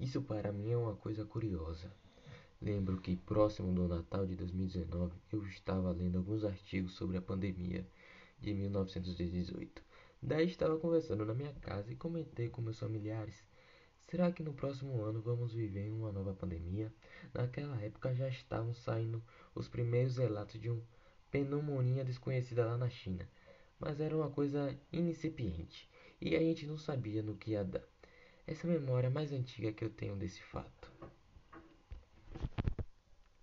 Isso para mim é uma coisa curiosa. Lembro que próximo do Natal de 2019 eu estava lendo alguns artigos sobre a pandemia de 1918. Daí estava conversando na minha casa e comentei com meus familiares: será que no próximo ano vamos viver uma nova pandemia? Naquela época já estavam saindo os primeiros relatos de uma pneumonia desconhecida lá na China, mas era uma coisa incipiente e a gente não sabia no que ia dar. Essa memória mais antiga que eu tenho desse fato.